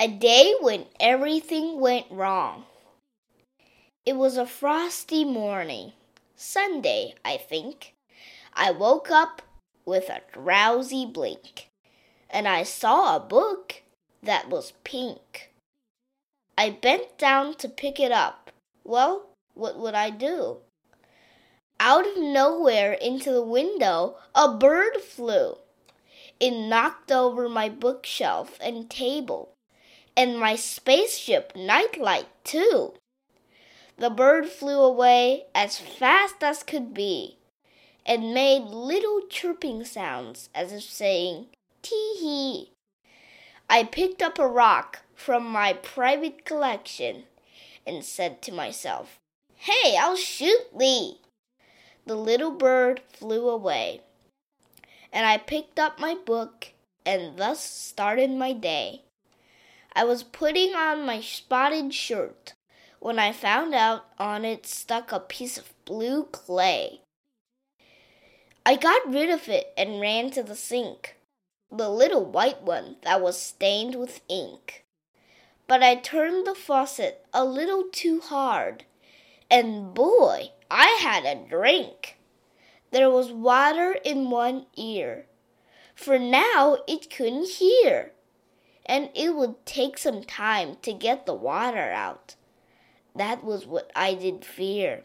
A day when everything went wrong. It was a frosty morning, Sunday, I think. I woke up with a drowsy blink, and I saw a book that was pink. I bent down to pick it up. Well, what would I do? Out of nowhere into the window, a bird flew. It knocked over my bookshelf and table and my spaceship nightlight, too. The bird flew away as fast as could be and made little chirping sounds as if saying, Tee hee. I picked up a rock from my private collection and said to myself, Hey, I'll shoot thee. The little bird flew away, and I picked up my book and thus started my day. I was putting on my spotted shirt when I found out on it stuck a piece of blue clay. I got rid of it and ran to the sink, the little white one that was stained with ink. But I turned the faucet a little too hard, and boy, I had a drink. There was water in one ear, for now it couldn't hear and it would take some time to get the water out. That was what I did fear.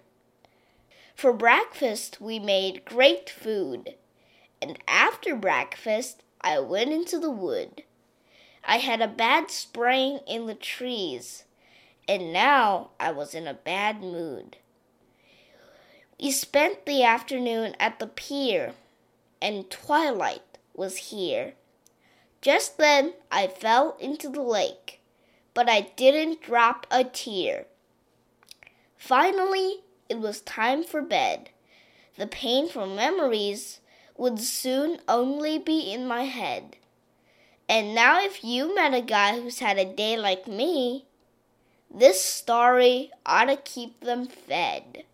For breakfast, we made great food, and after breakfast, I went into the wood. I had a bad sprain in the trees, and now I was in a bad mood. We spent the afternoon at the pier, and twilight was here. Just then I fell into the lake, but I didn't drop a tear. Finally, it was time for bed. The painful memories would soon only be in my head. And now, if you met a guy who's had a day like me, this story ought to keep them fed.